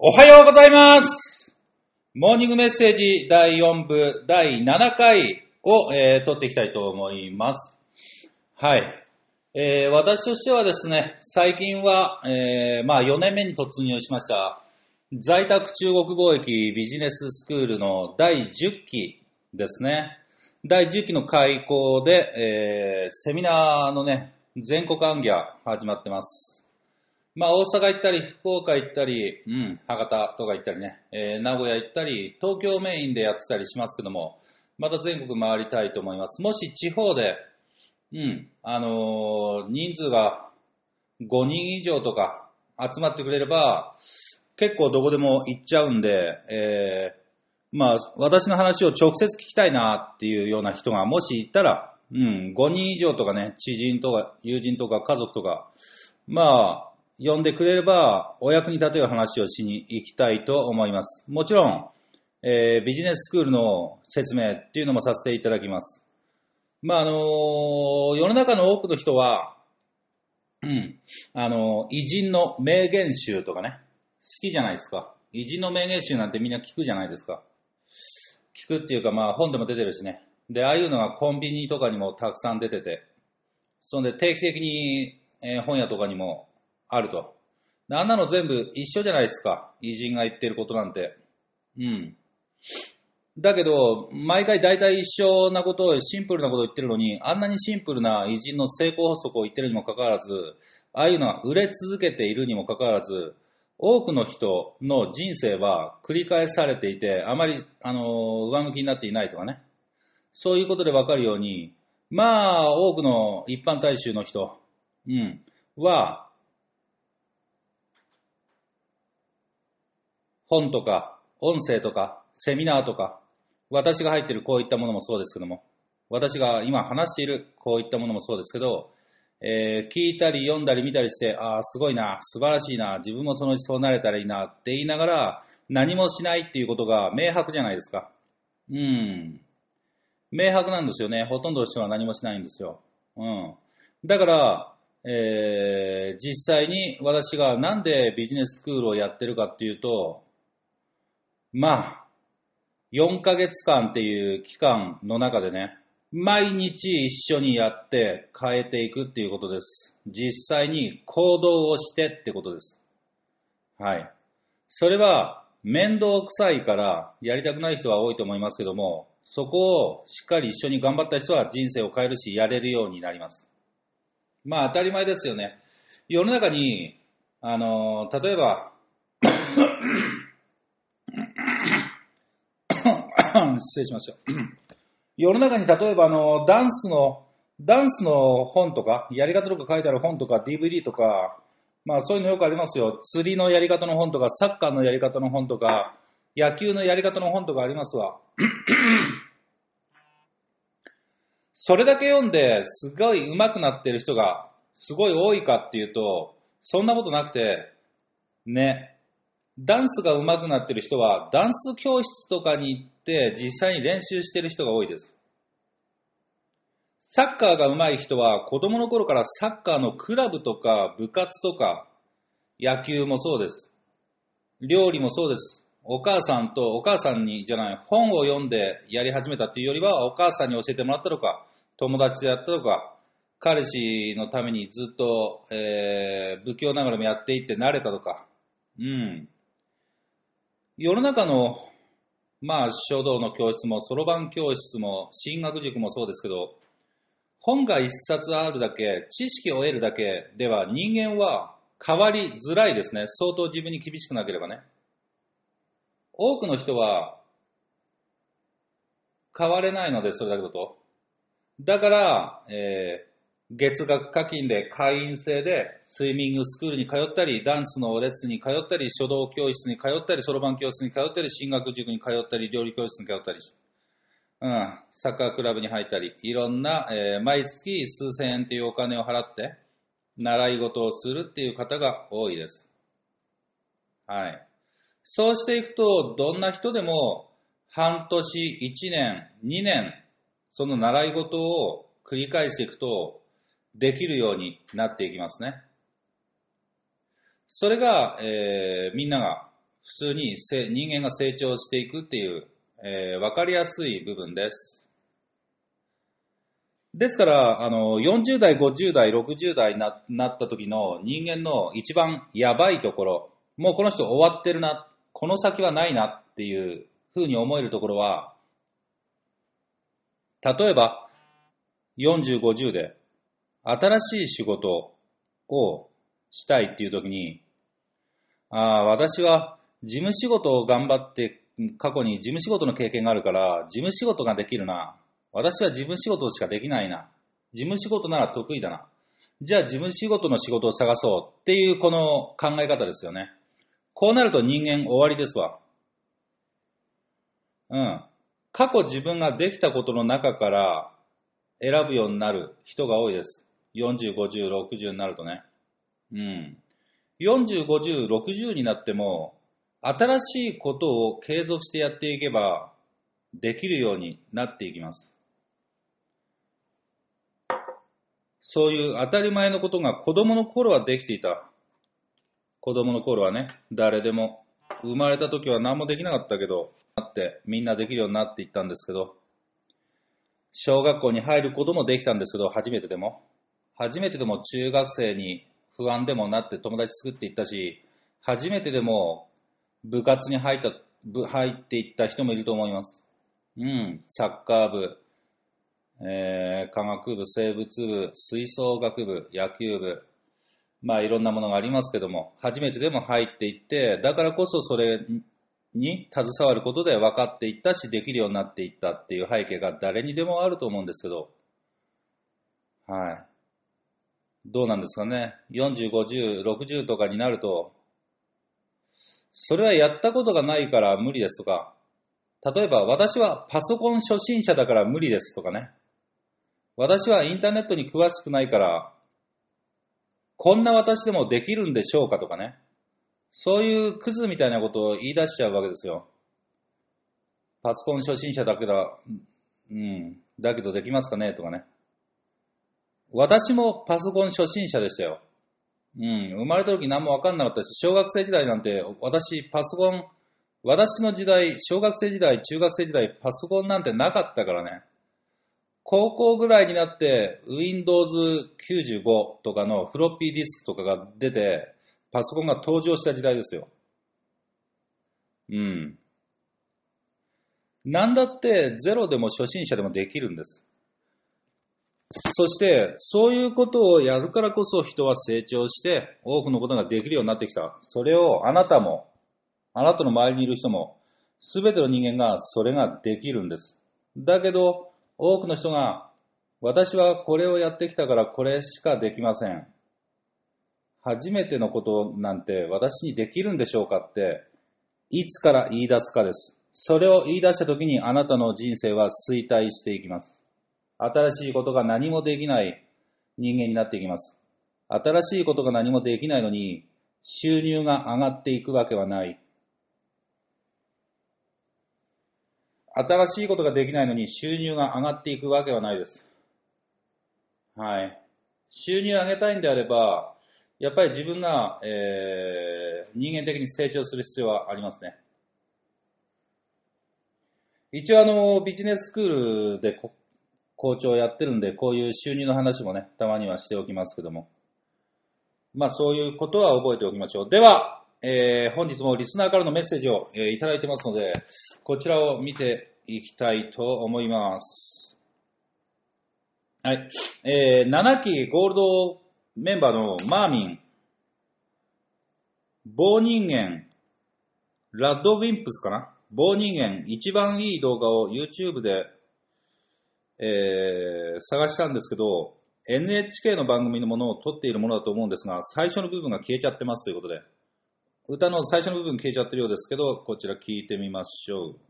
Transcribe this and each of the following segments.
おはようございますモーニングメッセージ第4部第7回を、えー、撮っていきたいと思います。はい。えー私としてはですね、最近は、えーまあ4年目に突入しました、在宅中国貿易ビジネススクールの第10期ですね。第10期の開講で、えーセミナーのね、全国暗記が始まってます。まあ、大阪行ったり、福岡行ったり、うん、博多とか行ったりね、えー名古屋行ったり、東京メインでやってたりしますけども、また全国回りたいと思います。もし地方で、うん、あのー人数が5人以上とか集まってくれれば、結構どこでも行っちゃうんで、えーまあ、私の話を直接聞きたいなっていうような人がもしいたら、うん、5人以上とかね、知人とか友人とか家族とか、まあ、呼んでくれれば、お役に立てる話をしに行きたいと思います。もちろん、えービジネススクールの説明っていうのもさせていただきます。まあ、あのー世の中の多くの人は、うん、あのー偉人の名言集とかね、好きじゃないですか。偉人の名言集なんてみんな聞くじゃないですか。聞くっていうか、まあ本でも出てるしね。で、ああいうのがコンビニとかにもたくさん出てて、そんで定期的に、えー本屋とかにもあると。あんなの全部一緒じゃないですか。偉人が言ってることなんて。うん。だけど、毎回大体一緒なことを、シンプルなことを言ってるのに、あんなにシンプルな偉人の成功法則を言ってるにもかかわらず、ああいうのが売れ続けているにもかかわらず、多くの人の人生は繰り返されていて、あまり、あの、上向きになっていないとかね。そういうことでわかるように、まあ、多くの一般大衆の人、うん、は、本とか、音声とか、セミナーとか、私が入っているこういったものもそうですけども、私が今話しているこういったものもそうですけど、えー聞いたり読んだり見たりして、ああ、すごいな、素晴らしいな、自分もそのうちそうなれたらいいなって言いながら、何もしないっていうことが明白じゃないですか。うん。明白なんですよね。ほとんどの人は何もしないんですよ。うん。だから、えー実際に私がなんでビジネススクールをやってるかっていうと、まあ、4ヶ月間っていう期間の中でね、毎日一緒にやって変えていくっていうことです。実際に行動をしてってことです。はい。それは面倒くさいからやりたくない人は多いと思いますけども、そこをしっかり一緒に頑張った人は人生を変えるし、やれるようになります。まあ当たり前ですよね。世の中に、あの、例えば、失礼しました。世の中に例えばあの、ダンスの、ダンスの本とか、やり方とか書いてある本とか、DVD とか、まあそういうのよくありますよ。釣りのやり方の本とか、サッカーのやり方の本とか、野球のやり方の本とかありますわ。それだけ読んで、すごい上手くなってる人が、すごい多いかっていうと、そんなことなくて、ね、ダンスが上手くなってる人は、ダンス教室とかに行って、実際に練習してる人が多いです。サッカーが上手い人は、子供の頃からサッカーのクラブとか部活とか、野球もそうです。料理もそうです。お母さんと、お母さんに、じゃない、本を読んでやり始めたっていうよりは、お母さんに教えてもらったとか、友達でやったとか、彼氏のためにずっと、えー、不況ながらもやっていって慣れたとか、うん。世の中の、まあ、書道の教室も、そろばん教室も、進学塾もそうですけど、本が一冊あるだけ、知識を得るだけでは人間は変わりづらいですね。相当自分に厳しくなければね。多くの人は変われないので、それだけだと。だから、えー月額課金で会員制でスイミングスクールに通ったり、ダンスのレッスンに通ったり、書道教室に通ったり、そろばん教室に通ったり、進学塾に通ったり、料理教室に通ったり、うん、サッカークラブに入ったり、いろんな、えー毎月数千円というお金を払って、習い事をするっていう方が多いです。はい。そうしていくと、どんな人でも、半年、1年、2年、その習い事を繰り返していくと、できるようになっていきますね。それが、えーみんなが普通にせ人間が成長していくっていう、えーわかりやすい部分です。ですから、あの、40代、50代、60代にななった時の人間の一番やばいところ、もうこの人終わってるな、この先はないなっていうふうに思えるところは、例えば、40、50で、新しい仕事をしたいっていう時に、ああ、私は事務仕事を頑張って、過去に事務仕事の経験があるから、事務仕事ができるな。私は事務仕事しかできないな。事務仕事なら得意だな。じゃあ事務仕事の仕事を探そうっていうこの考え方ですよね。こうなると人間終わりですわ。うん。過去自分ができたことの中から選ぶようになる人が多いです。40、50、60になるとね。うん。40、50、60になっても、新しいことを継続してやっていけば、できるようになっていきます。そういう当たり前のことが子供の頃はできていた。子供の頃はね、誰でも。生まれた時は何もできなかったけど、なってみんなできるようになっていったんですけど、小学校に入ることもできたんですけど、初めてでも。初めてでも中学生に不安でもなって友達作っていったし、初めてでも部活に入った、部入っていった人もいると思います。うん、サッカー部、えー科学部、生物部、吹奏楽部、野球部、まあいろんなものがありますけども、初めてでも入っていって、だからこそそれに携わることで分かっていったし、できるようになっていったっていう背景が誰にでもあると思うんですけど、はい。どうなんですかね。40、50、60とかになると、それはやったことがないから無理ですとか、例えば私はパソコン初心者だから無理ですとかね。私はインターネットに詳しくないから、こんな私でもできるんでしょうかとかね。そういうクズみたいなことを言い出しちゃうわけですよ。パソコン初心者だけだ、うん、だけどできますかねとかね。私もパソコン初心者でしたよ。うん、生まれた時何もわかんなかったし、小学生時代なんて、私パソコン、私の時代、小学生時代、中学生時代、パソコンなんてなかったからね。高校ぐらいになって Windows 95とかのフロッピーディスクとかが出て、パソコンが登場した時代ですよ。うん。なんだってゼロでも初心者でもできるんです。そして、そういうことをやるからこそ人は成長して多くのことができるようになってきた。それをあなたも、あなたの周りにいる人も、すべての人間がそれができるんです。だけど、多くの人が、私はこれをやってきたからこれしかできません。初めてのことなんて私にできるんでしょうかって、いつから言い出すかです。それを言い出した時にあなたの人生は衰退していきます。新しいことが何もできない人間になっていきます。新しいことが何もできないのに、収入が上がっていくわけはない。新しいことができないのに収入が上がっていくわけはないです。はい。収入を上げたいんであれば、やっぱり自分が、えー、人間的に成長する必要はありますね。一応あの、ビジネススクールで校長やってるんで、こういう収入の話もね、たまにはしておきますけども。まあそういうことは覚えておきましょう。では、えー本日もリスナーからのメッセージを、えーいただいてますので、こちらを見ていきたいと思います。はい。えー7期ゴールドメンバーのマーミン、棒人間、ラッドウィンプスかな？棒人間、一番いい動画を YouTube で、えー探したんですけど、NHK の番組のものを撮っているものだと思うんですが、最初の部分が消えちゃってますということで、歌の最初の部分消えちゃってるようですけど、こちら聞いてみましょう。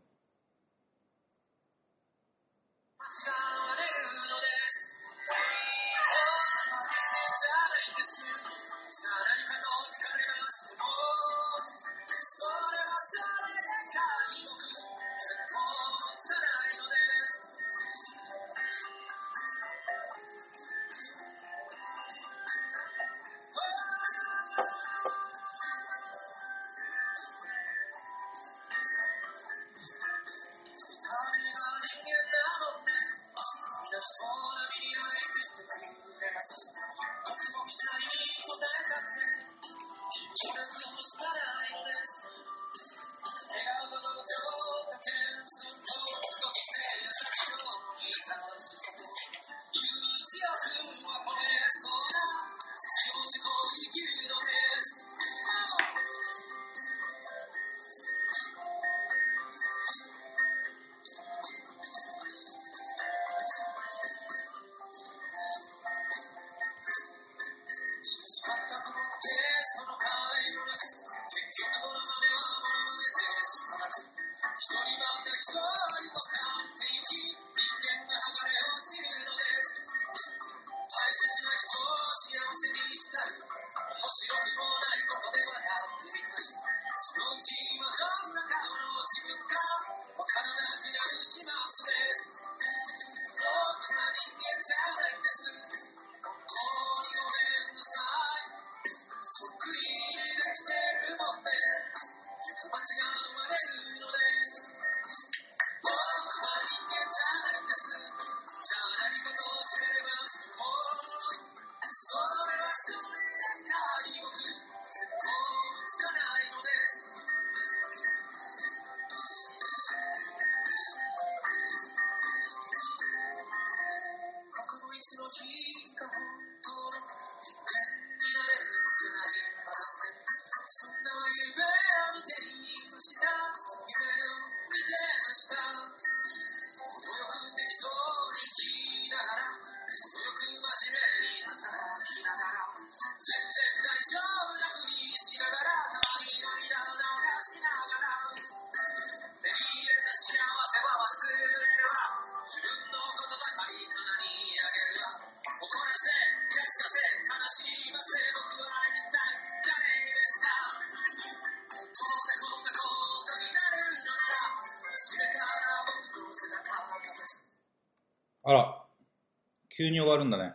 急に終わるんだね。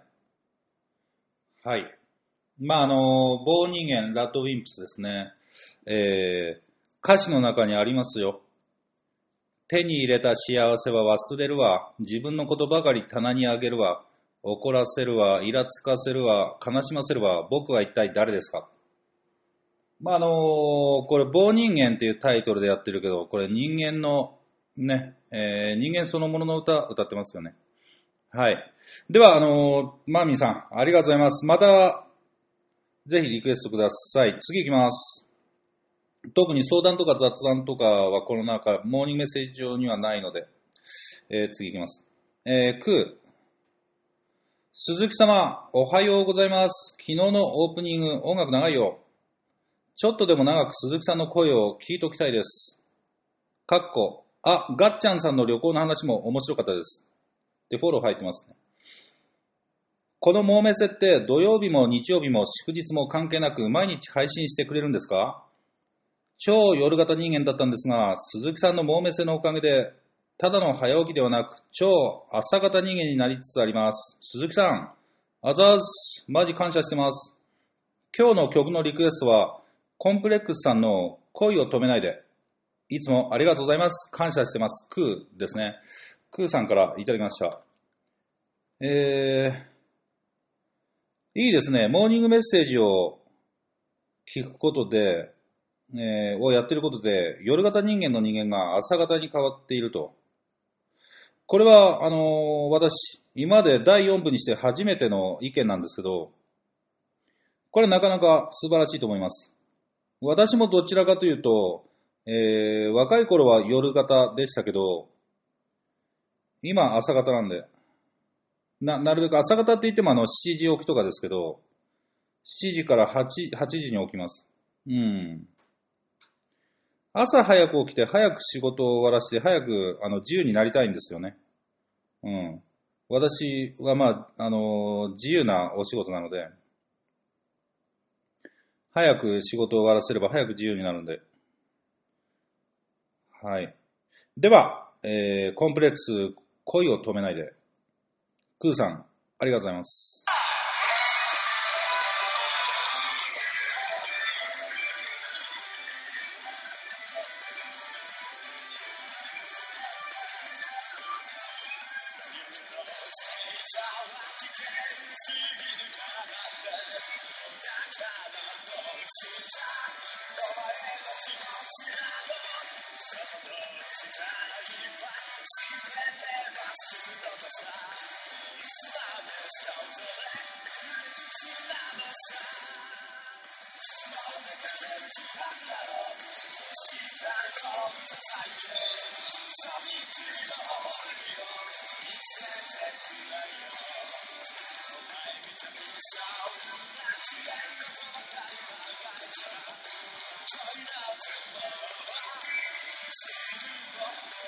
はい。まあ、あの、棒人間、ラッドウィンプスですね。えー、歌詞の中にありますよ。手に入れた幸せは忘れるわ。自分のことばかり棚にあげるわ。怒らせるわ。イラつかせるわ。悲しませるわ。僕は一体誰ですか？まあ、あのこれ、棒人間っていうタイトルでやってるけど、これ人間の、ね、えー人間そのものの歌、歌ってますよね。はい。では、あのマーミーさん、ありがとうございます。また、ぜひリクエストください。次行きます。特に相談とか雑談とかはこの中、モーニングメッセージ上にはないので、えー次行きます。えー、クー。鈴木様、おはようございます。昨日のオープニング、音楽長いよ。ちょっとでも長く鈴木さんの声を聞いときたいです。かっこ、あ、ガッチャンさんの旅行の話も面白かったです。で、フォロー入ってますね。このモーメセって土曜日も日曜日も祝日も関係なく毎日配信してくれるんですか？超夜型人間だったんですが、鈴木さんのモーメセのおかげで、ただの早起きではなく、超朝型人間になりつつあります。鈴木さん、あざーす。マジ感謝してます。今日の曲のリクエストは、コンプレックスさんの恋を止めないで。いつもありがとうございます。感謝してます。クーですね。クーさんからいただきました。えー、いいですね。モーニングメッセージを聞くことで、えーをやってることで、夜型人間の人間が朝型に変わっていると。これは、あのー私、今まで第4部にして初めての意見なんですけど、これなかなか素晴らしいと思います。私もどちらかというと、えー若い頃は夜型でしたけど、今朝型なんで、な、なるべく朝型って言ってもあの7時起きとかですけど、7時から8、8時に起きます。うん。朝早く起きて早く仕事を終わらせて早くあの自由になりたいんですよね。うん。私はまあ、あの自由なお仕事なので、早く仕事を終わらせれば早く自由になるんで。はい。では、えーコンプレックス、恋を止めないで。クーさん、ありがとうございます。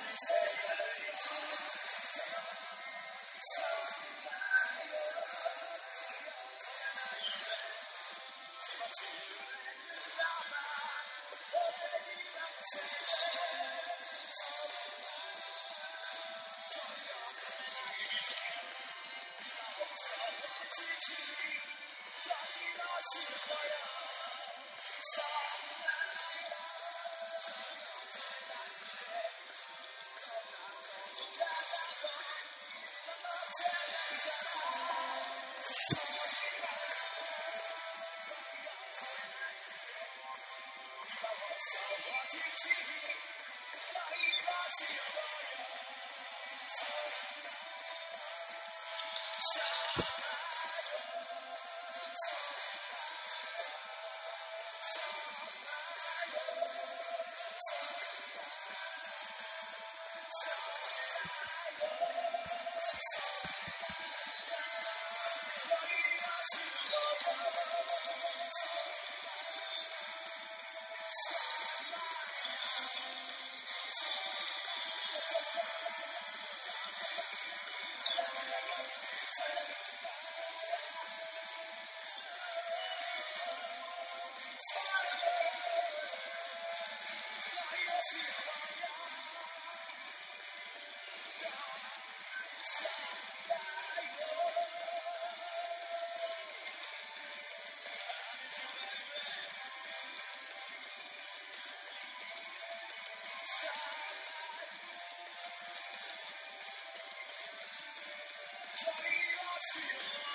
lessons. Johnny you?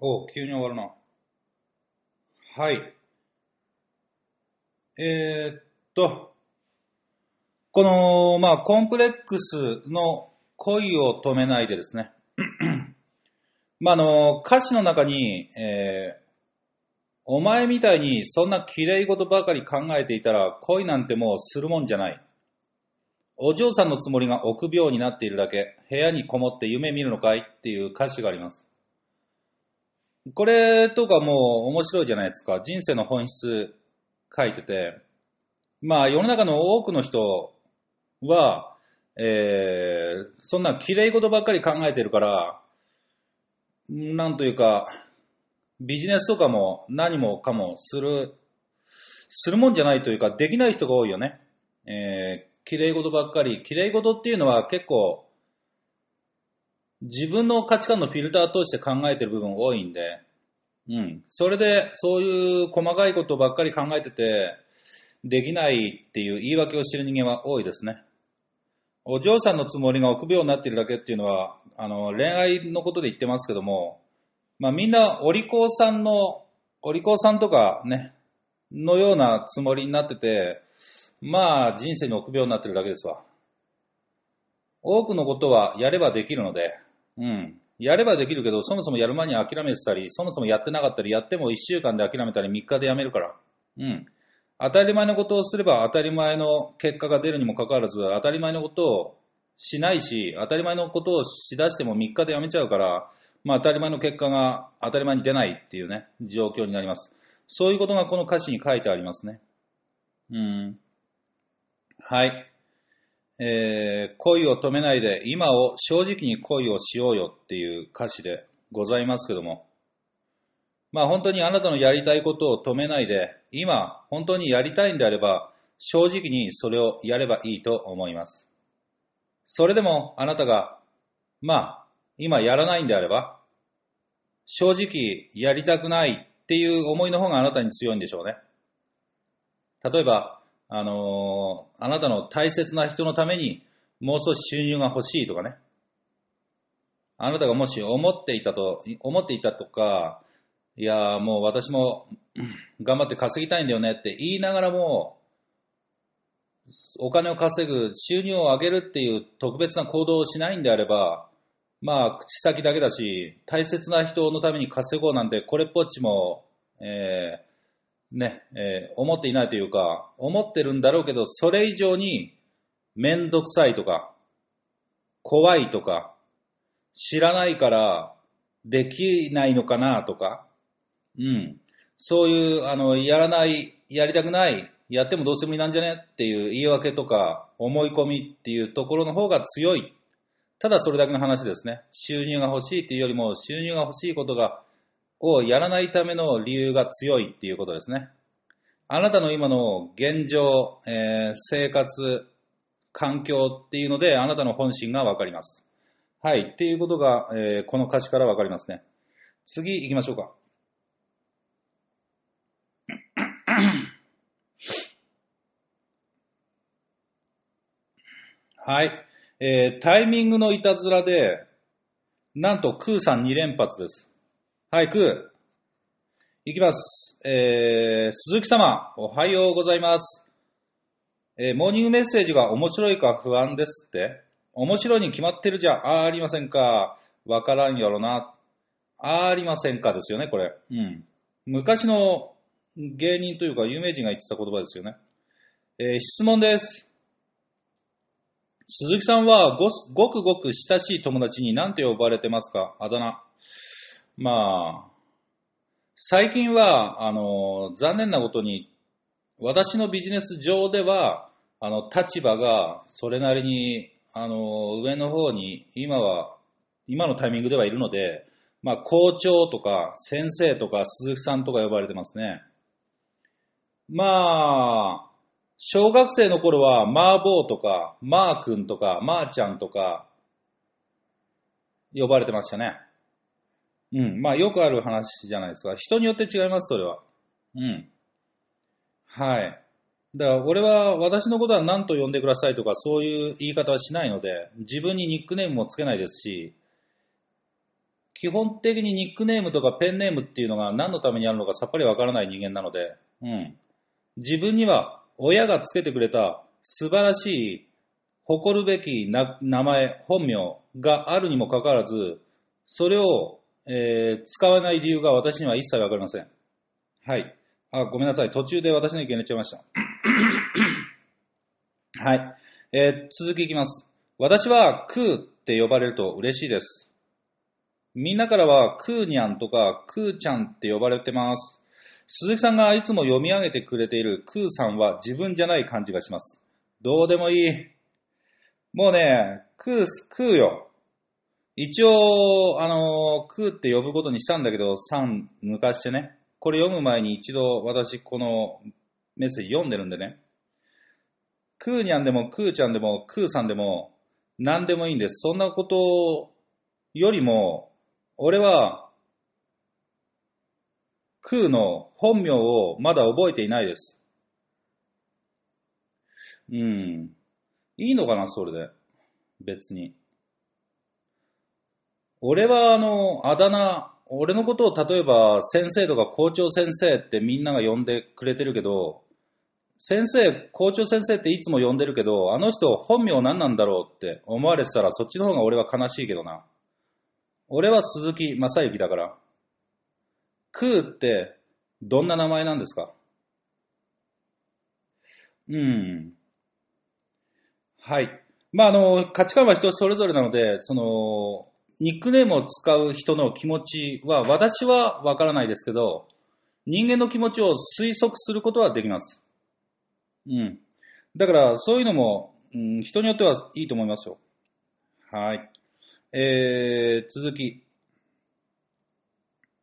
お急に終わるな。はい。えー、っと、この、まあ、コンプレックスの恋を止めないでですね。まあ、あの、歌詞の中に、えー、お前みたいにそんな綺麗事ばかり考えていたら恋なんてもうするもんじゃない。お嬢さんのつもりが臆病になっているだけ、部屋にこもって夢見るのかいっていう歌詞があります。これとかもう面白いじゃないですか。人生の本質書いてて。まあ世の中の多くの人は、えー、そんな綺麗事ばっかり考えてるから、なんというか、ビジネスとかも何もかもする、するもんじゃないというか、できない人が多いよね。えー、綺麗事ばっかり。綺麗事っていうのは結構、自分の価値観のフィルターとして考えてる部分多いんで、うん。それで、そういう細かいことばっかり考えてて、できないっていう言い訳をしてる人間は多いですね。お嬢さんのつもりが臆病になってるだけっていうのは、あの、恋愛のことで言ってますけども、まあみんなお利口さんの、お利口さんとかね、のようなつもりになってて、まあ人生に臆病になってるだけですわ。多くのことはやればできるので、うん。やればできるけど、そもそもやる前に諦めてたり、そもそもやってなかったり、やっても1週間で諦めたり、3日でやめるから。うん。当たり前のことをすれば当たり前の結果が出るにもかかわらず、当たり前のことをしないし、当たり前のことをしだしても3日でやめちゃうから、まあ当たり前の結果が当たり前に出ないっていうね、状況になります。そういうことがこの歌詞に書いてありますね。うん。はい。えー、恋を止めないで、今を正直に恋をしようよっていう歌詞でございますけども。まあ本当にあなたのやりたいことを止めないで、今本当にやりたいんであれば、正直にそれをやればいいと思います。それでもあなたが、まあ、今やらないんであれば、正直やりたくないっていう思いの方があなたに強いんでしょうね。例えば、あのーあなたの大切な人のためにもう少し収入が欲しいとかね。あなたがもし思っていたと、思っていたとか、いやもう私も頑張って稼ぎたいんだよねって言いながらも、お金を稼ぐ、収入を上げるっていう特別な行動をしないんであれば、まあ、口先だけだし、大切な人のために稼ごうなんて、これっぽっちも、えーね、えー思っていないというか、思ってるんだろうけど、それ以上に、めんどくさいとか、怖いとか、知らないから、できないのかなとか、うん。そういう、あの、やらない、やりたくない、やってもどうせ無理なんじゃね？っていう言い訳とか、思い込みっていうところの方が強い。ただそれだけの話ですね。収入が欲しいっていうよりも、収入が欲しいことが、をやらないための理由が強いっていうことですね。あなたの今の現状、えー生活、環境っていうので、あなたの本心がわかります。はい。っていうことが、えーこの歌詞からわかりますね。次行きましょうか。はい。えータイミングのいたずらで、なんと、クーさん2連発です。はい、クー。いきます。えー、鈴木様、おはようございます。えーモーニングメッセージが面白いか不安ですって？面白いに決まってるじゃありませんか。わからんやろな。ありませんかですよね、これ。うん。昔の芸人というか有名人が言ってた言葉ですよね。えー質問です。鈴木さんはごごくごく親しい友達に何て呼ばれてますか？あだ名。まあ、最近は、あの、残念なことに、私のビジネス上では、あの、立場がそれなりに、あの、上の方に、今は、今のタイミングではいるので、まあ、校長とか、先生とか、鈴木さんとか呼ばれてますね。まあ、小学生の頃は、マーボーとか、マー君とか、マーちゃんとか、呼ばれてましたね。うん。まあ、よくある話じゃないですか。人によって違います、それは。うん。はい。だから、俺は、私のことは何と呼んでくださいとか、そういう言い方はしないので、自分にニックネームもつけないですし、基本的にニックネームとかペンネームっていうのが何のためにあるのかさっぱりわからない人間なので、うん。自分には親がつけてくれた素晴らしい、誇るべき名前、本名があるにもかかわらず、それを、えー使わない理由が私には一切わかりません。はい。あ、ごめんなさい。途中で私の意見入れちゃいました。はい。えー続きいきます。私はクーって呼ばれると嬉しいです。みんなからはクーニャンとかクーちゃんって呼ばれてます。鈴木さんがいつも読み上げてくれているクーさんは自分じゃない感じがします。どうでもいい。もうね、クー、クーよ。一応、あの、クーって呼ぶことにしたんだけど、さん抜かしてね。これ読む前に一度私このメッセージ読んでるんでね。クーニャンでもクーちゃんでもクーさんでも何でもいいんです。そんなことよりも、俺は、クーの本名をまだ覚えていないです。うん。いいのかな、それで。別に。俺はあの、あだ名、俺のことを例えば先生とか校長先生ってみんなが呼んでくれてるけど、先生、校長先生っていつも呼んでるけど、あの人本名何なんだろうって思われてたらそっちの方が俺は悲しいけどな。俺は鈴木正幸だから。クーってどんな名前なんですか？うん。はい。まあ、あの、価値観は人それぞれなので、その、ニックネームを使う人の気持ちは、私はわからないですけど、人間の気持ちを推測することはできます。うん。だから、そういうのも、うん、人によってはいいと思いますよ。はい。えー、続き。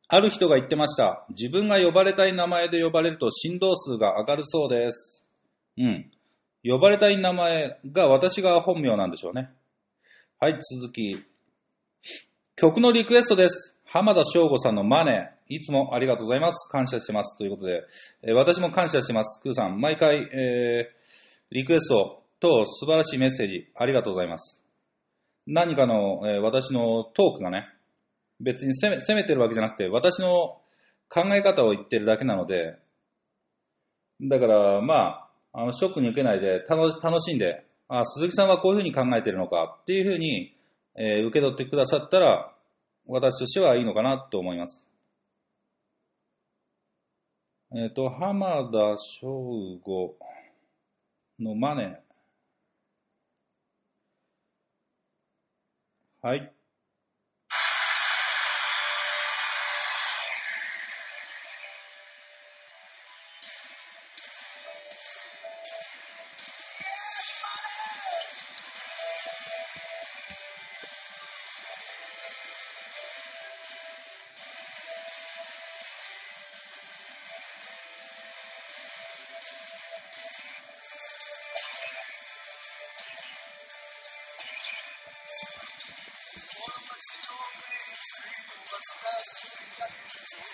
ある人が言ってました。自分が呼ばれたい名前で呼ばれると振動数が上がるそうです。うん。呼ばれたい名前が私が本名なんでしょうね。はい、続き。曲のリクエストです。浜田省吾さんのマネー。いつもありがとうございます。感謝してます。ということで、えー私も感謝してます。クーさん、毎回、えーリクエストと素晴らしいメッセージありがとうございます。何かの、えー私のトークがね、別に責め責めてるわけじゃなくて、私の考え方を言ってるだけなので、だから、まあ、あの、ショックに受けないで、楽楽しんで、あ、鈴木さんはこういうふうに考えてるのかっていうふうに、えー受け取ってくださったら、私としてはいいのかなと思います。えっ、と、浜田省吾のマネー。はい。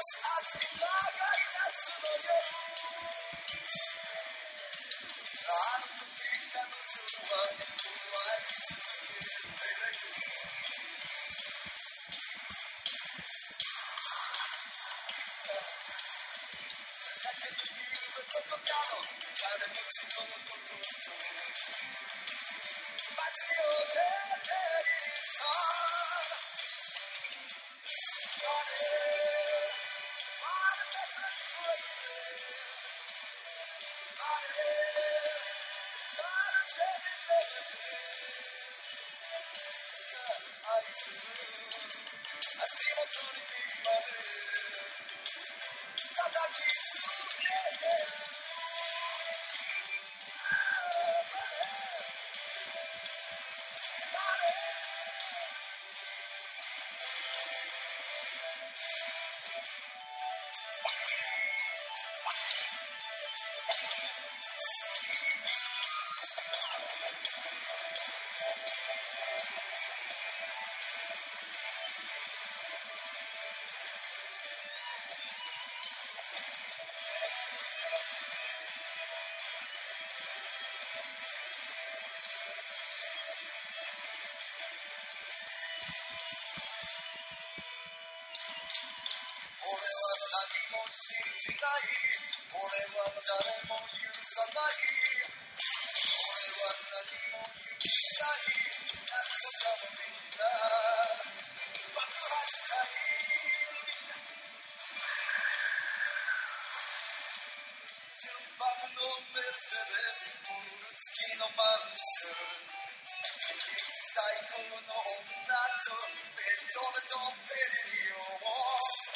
But you のメルセデスプール付きのマンション最高の女とベッドでドンペリリ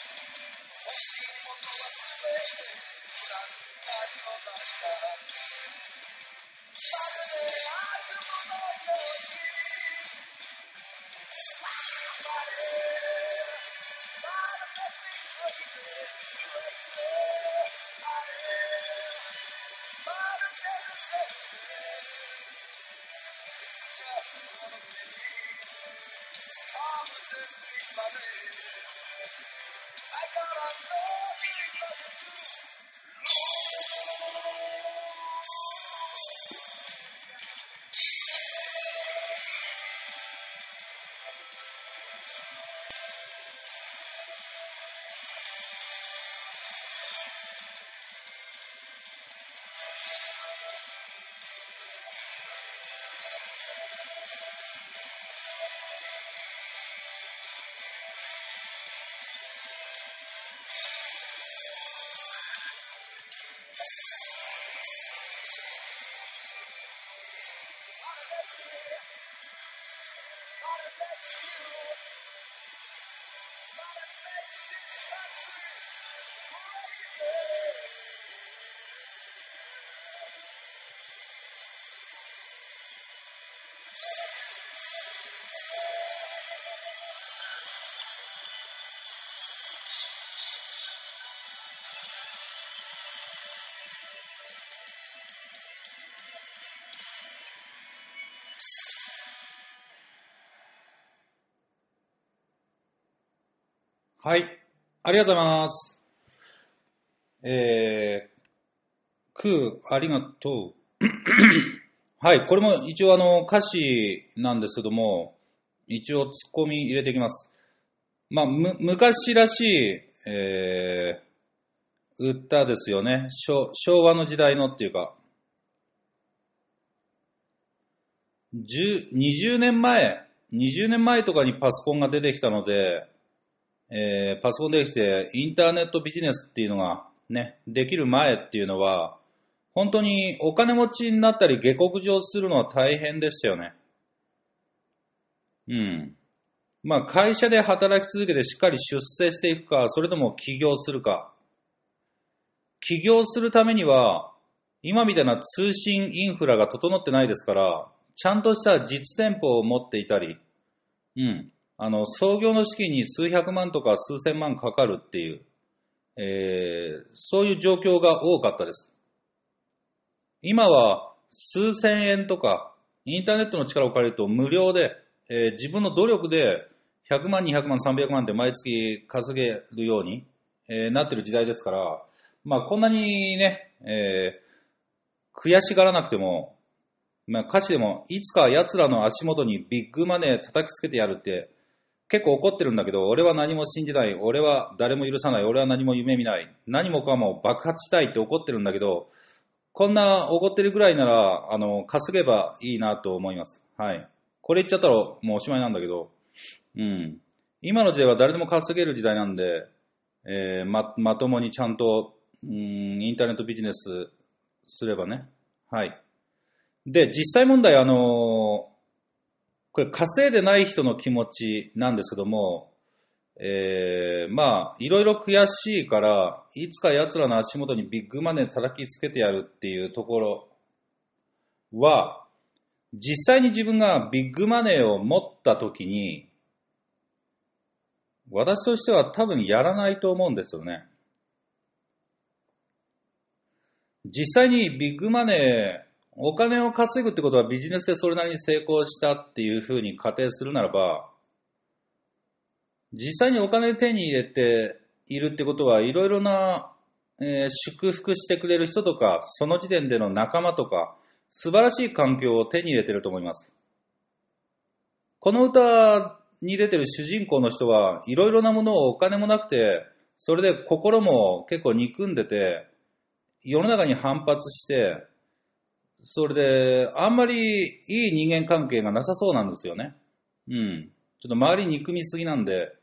はい。ありがとうございます。えー、クー、ありがとう。はい。これも一応あの歌詞なんですけども、一応ツッコミ入れていきます。まあ、む、昔らしい、えー、歌ですよね。昭昭和の時代のっていうか、10 20年前、20年前とかにパソコンが出てきたので、えーパソコンできてインターネットビジネスっていうのがね、できる前っていうのは、本当にお金持ちになったり下克上するのは大変でしたよね。うん。まあ会社で働き続けてしっかり出世していくか、それとも起業するか。起業するためには、今みたいな通信インフラが整ってないですから、ちゃんとした実店舗を持っていたり、うん。あの、創業の資金に数百万とか数千万かかるっていう、えーそういう状況が多かったです。今は数千円とか、インターネットの力を借りると無料で、えー自分の努力で100万、200万、300万って毎月稼げるように、えーなってる時代ですから、まあこんなにね、えー悔しがらなくても、まあ歌詞でも、いつか奴らの足元にビッグマネー叩きつけてやるって、結構怒ってるんだけど、俺は何も信じない、俺は誰も許さない、俺は何も夢見ない、何もかも爆発したいって怒ってるんだけど、こんな怒ってるぐらいなら、あの、稼げばいいなと思います。はい。これ言っちゃったらもうおしまいなんだけど、うん。今の時代は誰でも稼げる時代なんで、えーま、まともにちゃんと、うん、インターネットビジネスすればね。はい。で、実際問題、あのーこれ稼いでない人の気持ちなんですけども、えーまあ、いろいろ悔しいから、いつか奴らの足元にビッグマネー叩きつけてやるっていうところは、実際に自分がビッグマネーを持った時に、私としては多分やらないと思うんですよね。実際にビッグマネー、お金を稼ぐってことはビジネスでそれなりに成功したっていうふうに仮定するならば、実際にお金手に入れているってことは、いろいろな、えー祝福してくれる人とか、その時点での仲間とか、素晴らしい環境を手に入れてると思います。この歌に出てる主人公の人は、いろいろなものをお金もなくて、それで心も結構憎んでて、世の中に反発して、それで、あんまりいい人間関係がなさそうなんですよね。うん。ちょっと周り憎みすぎなんで、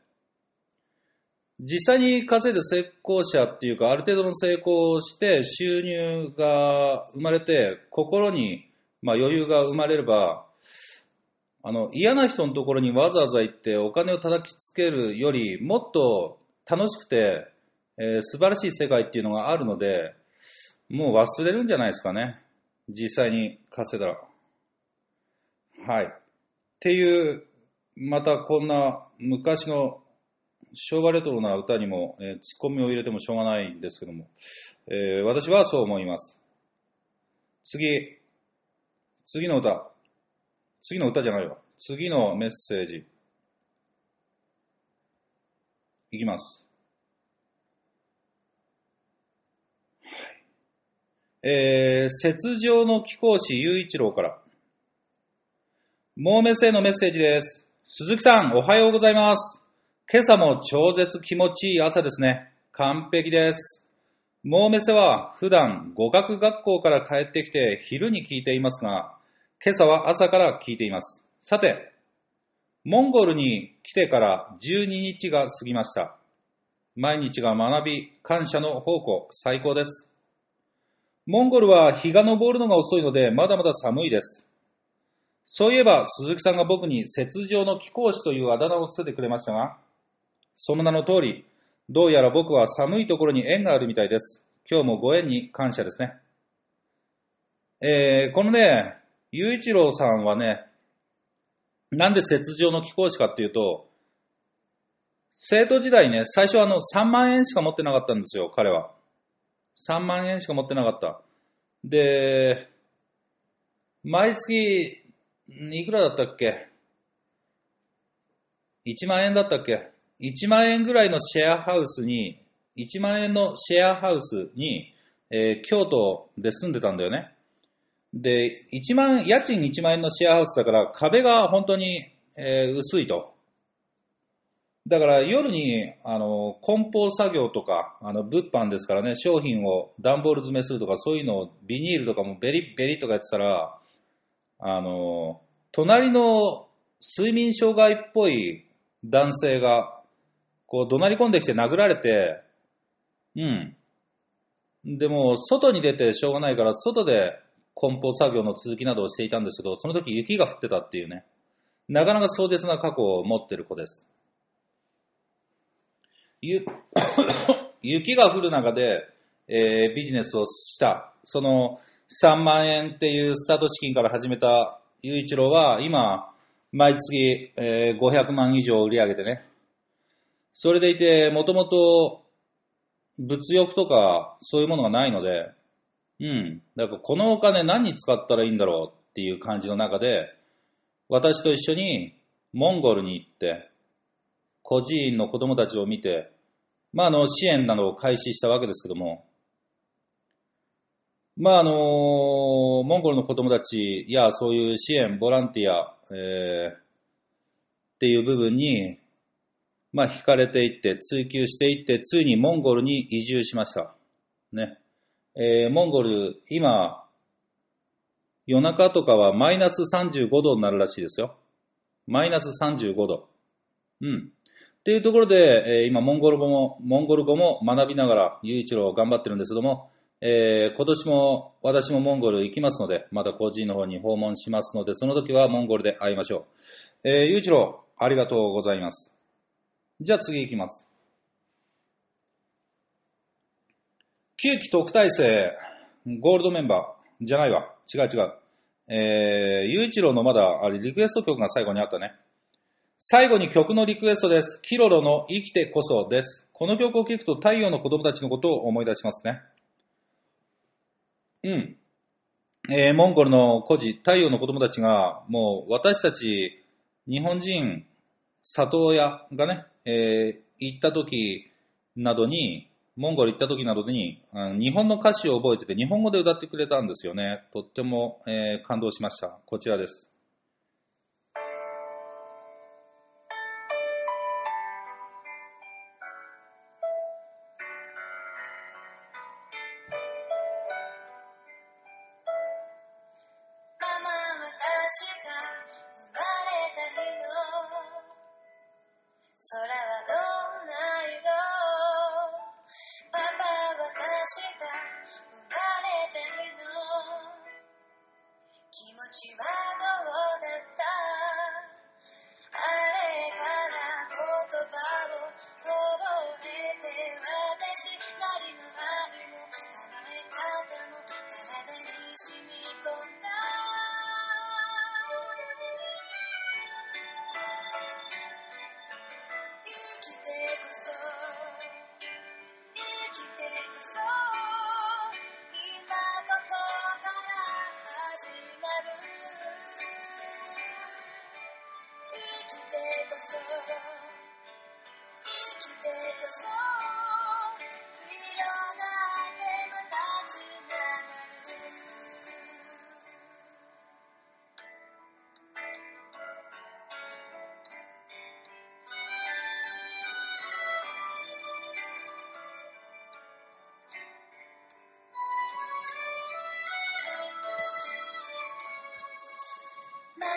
実際に稼いで成功者っていうか、ある程度の成功をして収入が生まれて、心に、まあ、余裕が生まれれば、あの、嫌な人のところにわざわざ行ってお金を叩きつけるより、もっと楽しくて、えー素晴らしい世界っていうのがあるので、もう忘れるんじゃないですかね。実際に稼いだら。はい。っていう、またこんな昔の昭和レトロな歌にも、えーツッコミを入れてもしょうがないんですけども、えー私はそう思います。次、次の歌。次の歌じゃないわ。次のメッセージ。いきます。えー、雪上の貴公子雄一郎から。モーメスへのメッセージです。鈴木さん、おはようございます。今朝も超絶気持ちいい朝ですね。完璧です。モーメセは普段語学学校から帰ってきて昼に聞いていますが、今朝は朝から聞いています。さて、モンゴルに来てから12日が過ぎました。毎日が学び、感謝の宝庫、最高です。モンゴルは日が昇るのが遅いので、まだまだ寒いです。そういえば、鈴木さんが僕に雪上の貴公子というあだ名をつけてくれましたが、その名の通り、どうやら僕は寒いところに縁があるみたいです。今日もご縁に感謝ですね。えー、このね、雄一郎さんはね、なんで雪上の貴公子かっていうと、生徒時代ね、最初あの3万円しか持ってなかったんですよ、彼は。3万円しか持ってなかった。で、毎月、いくらだったっけ ?1 万円だったっけ ?1 万円ぐらいのシェアハウスに、1万円のシェアハウスに、えー京都で住んでたんだよね。で、1万、家賃1万円のシェアハウスだから壁が本当に、えー薄いと。だから夜に、あの、梱包作業とか、あの、物販ですからね、商品を段ボール詰めするとか、そういうのをビニールとかもベリッベリとかやってたら、あの、隣の睡眠障害っぽい男性が、こう、怒鳴り込んできて殴られて、うん。でも、外に出てしょうがないから、外で梱包作業の続きなどをしていたんですけど、その時雪が降ってたっていうね、なかなか壮絶な過去を持ってる子です。ゆ 雪が降る中で、えービジネスをした、その3万円っていうスタート資金から始めた雄一郎は、今、毎月、えー500万以上売り上げてね。それでいて、もともと物欲とかそういうものがないので、うん。だからこのお金何に使ったらいいんだろうっていう感じの中で、私と一緒にモンゴルに行って、孤児院の子供たちを見て、まあ、あの、支援などを開始したわけですけども、まあ、あの、モンゴルの子供たちやそういう支援、ボランティア、えーっていう部分に、まあ、惹かれていって、追求していって、ついにモンゴルに移住しました。ね。えーモンゴル、今、夜中とかはマイナス35度になるらしいですよ。マイナス35度。うん。っていうところで、えー今、モンゴル語も、モンゴル語も学びながら、雄一郎頑張ってるんですけども、えー今年も私もモンゴル行きますので、また個人の方に訪問しますので、その時はモンゴルで会いましょう。えー、雄一郎、ありがとうございます。じゃあ次行きます。旧期特待生、ゴールドメンバー、じゃないわ。違う違う。えー、雄一郎のまだ、あれ、リクエスト曲が最後にあったね。最後に曲のリクエストです。キロロの生きてこそです。この曲を聴くと太陽の子供たちのことを思い出しますね。うん。えーモンゴルの孤児、太陽の子供たちが、もう私たち、日本人、里親がね、えー行った時などに、モンゴル行った時などに、あの日本の歌詞を覚えてて、日本語で歌ってくれたんですよね。とっても、えー感動しました。こちらです。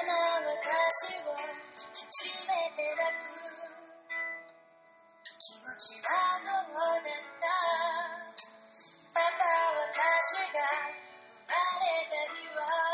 私を初めて抱く気持ちはどうだった。パパ私が生まれた日は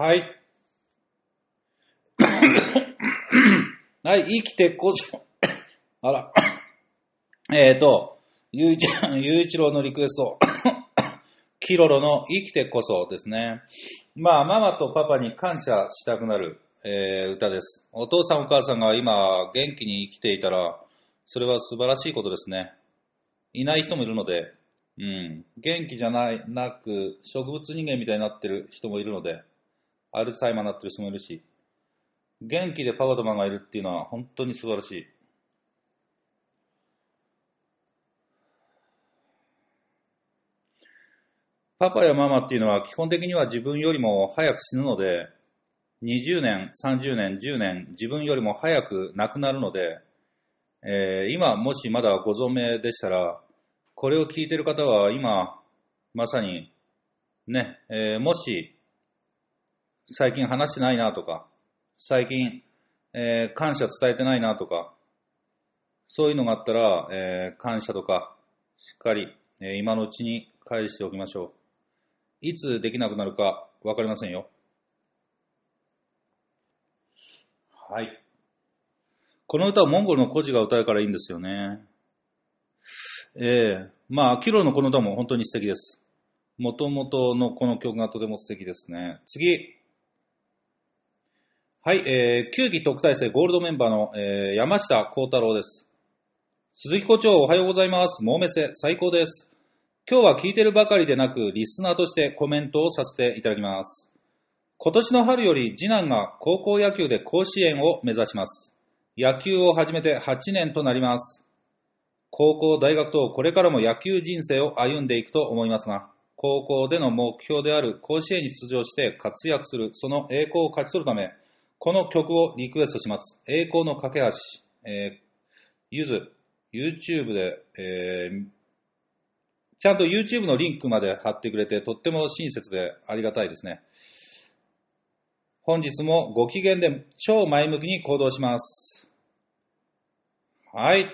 はい。はい、生きてこそ。あら。えーと、ゆういち、ゆういちろうのリクエスト。キロロの生きてこそですね。まあ、ママとパパに感謝したくなる、えー歌です。お父さんお母さんが今元気に生きていたら、それは素晴らしいことですね。いない人もいるので、うん。元気じゃない、なく、植物人間みたいになってる人もいるので、アルツハイマーになってる人もいるし、元気でパパとママがいるっていうのは本当に素晴らしい。パパやママっていうのは基本的には自分よりも早く死ぬので、20年、30年、10年、自分よりも早く亡くなるので、えー今もしまだご存命でしたら、これを聞いている方は今、まさにね、えーもし、最近話してないなとか、最近、えー感謝伝えてないなとか、そういうのがあったら、えー感謝とか、しっかり、えー今のうちに返しておきましょう。いつできなくなるかわかりませんよ。はい。この歌はモンゴルの孤児が歌うからいいんですよね。ええまあ、キロのこの歌も本当に素敵です。元々のこの曲がとても素敵ですね。次。はい、えー、球技特待生ゴールドメンバーの、えー山下幸太郎です。鈴木校長おはようございます。モーメセ最高です。今日は聞いてるばかりでなく、リスナーとしてコメントをさせていただきます。今年の春より次男が高校野球で甲子園を目指します。野球を始めて8年となります。高校、大学とこれからも野球人生を歩んでいくと思いますが、高校での目標である甲子園に出場して活躍する、その栄光を勝ち取るため、この曲をリクエストします。栄光の架け橋、えー、ゆず、YouTube で、えーちゃんと YouTube のリンクまで貼ってくれて、とっても親切でありがたいですね。本日もご機嫌で超前向きに行動します。はい。